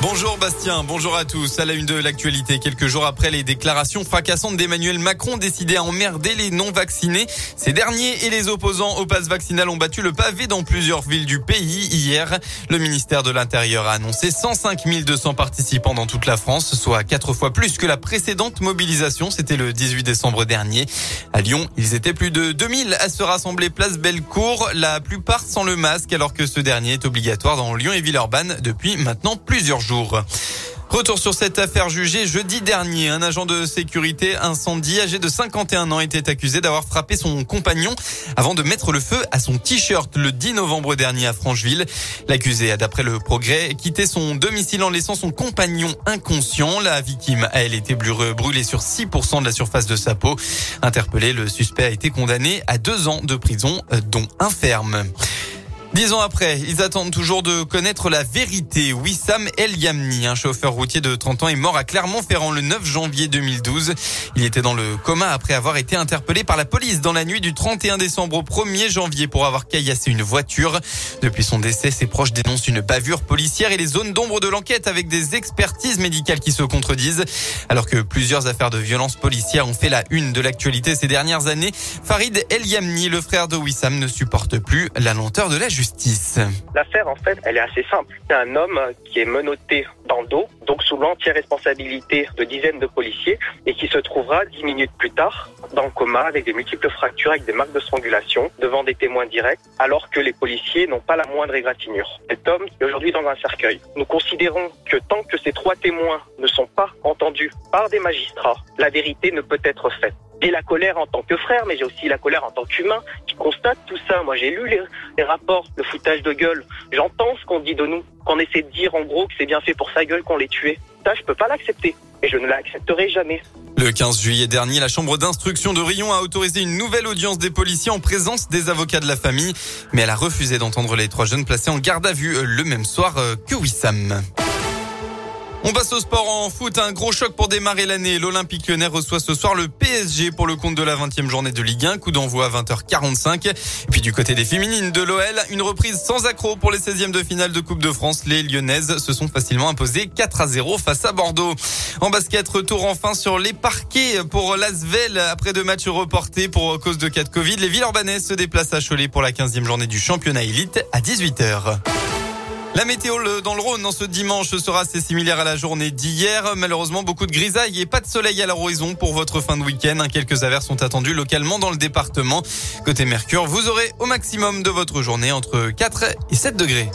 Bonjour Bastien, bonjour à tous. À la une de l'actualité, quelques jours après les déclarations fracassantes d'Emmanuel Macron décidé à emmerder les non-vaccinés, ces derniers et les opposants au pass vaccinal ont battu le pavé dans plusieurs villes du pays hier. Le ministère de l'Intérieur a annoncé 105 200 participants dans toute la France, soit quatre fois plus que la précédente mobilisation. C'était le 18 décembre dernier. À Lyon, ils étaient plus de 2000 à se rassembler place Bellecour, la plupart sans le masque alors que ce dernier est obligatoire dans Lyon et Villeurbanne depuis maintenant plusieurs jours. Retour sur cette affaire jugée jeudi dernier. Un agent de sécurité incendie âgé de 51 ans était accusé d'avoir frappé son compagnon avant de mettre le feu à son t-shirt le 10 novembre dernier à Francheville. L'accusé a, d'après le progrès, quitté son domicile en laissant son compagnon inconscient. La victime a, elle, été brûlée sur 6% de la surface de sa peau. Interpellé, le suspect a été condamné à deux ans de prison, euh, dont un ferme. Dix ans après, ils attendent toujours de connaître la vérité. Wissam El Yamni, un chauffeur routier de 30 ans, est mort à Clermont-Ferrand le 9 janvier 2012. Il était dans le coma après avoir été interpellé par la police dans la nuit du 31 décembre au 1er janvier pour avoir caillassé une voiture. Depuis son décès, ses proches dénoncent une bavure policière et les zones d'ombre de l'enquête avec des expertises médicales qui se contredisent. Alors que plusieurs affaires de violence policière ont fait la une de l'actualité ces dernières années, Farid El Yamni, le frère de Wissam, ne supporte plus la lenteur de la justice. L'affaire, en fait, elle est assez simple. C'est un homme qui est menotté dans le dos, donc sous l'entière responsabilité de dizaines de policiers, et qui se trouvera dix minutes plus tard dans le coma avec des multiples fractures, avec des marques de strangulation, devant des témoins directs, alors que les policiers n'ont pas la moindre égratignure. Cet homme est aujourd'hui dans un cercueil. Nous considérons que tant que ces trois témoins ne sont pas entendus par des magistrats, la vérité ne peut être faite. J'ai la colère en tant que frère, mais j'ai aussi la colère en tant qu'humain qui constate tout ça. Moi, j'ai lu les, les, rapports, le foutage de gueule. J'entends ce qu'on dit de nous, qu'on essaie de dire en gros que c'est bien fait pour sa gueule qu'on les tué. Ça, je peux pas l'accepter. Et je ne l'accepterai jamais. Le 15 juillet dernier, la chambre d'instruction de Rion a autorisé une nouvelle audience des policiers en présence des avocats de la famille. Mais elle a refusé d'entendre les trois jeunes placés en garde à vue le même soir que Wissam. On passe au sport en foot. Un gros choc pour démarrer l'année. L'Olympique lyonnais reçoit ce soir le PSG pour le compte de la 20e journée de Ligue 1. Coup d'envoi à 20h45. Et puis du côté des féminines de l'OL, une reprise sans accroc pour les 16e de finale de Coupe de France. Les Lyonnaises se sont facilement imposées 4 à 0 face à Bordeaux. En basket, retour enfin sur les parquets pour l'Asvel après deux matchs reportés pour cause de cas de Covid. Les Villeurbanaises se déplacent à Cholet pour la 15e journée du championnat élite à 18h. La météo dans le Rhône en ce dimanche sera assez similaire à la journée d'hier. Malheureusement, beaucoup de grisailles et pas de soleil à l'horizon pour votre fin de week-end. Quelques averses sont attendues localement dans le département. Côté Mercure, vous aurez au maximum de votre journée entre 4 et 7 degrés.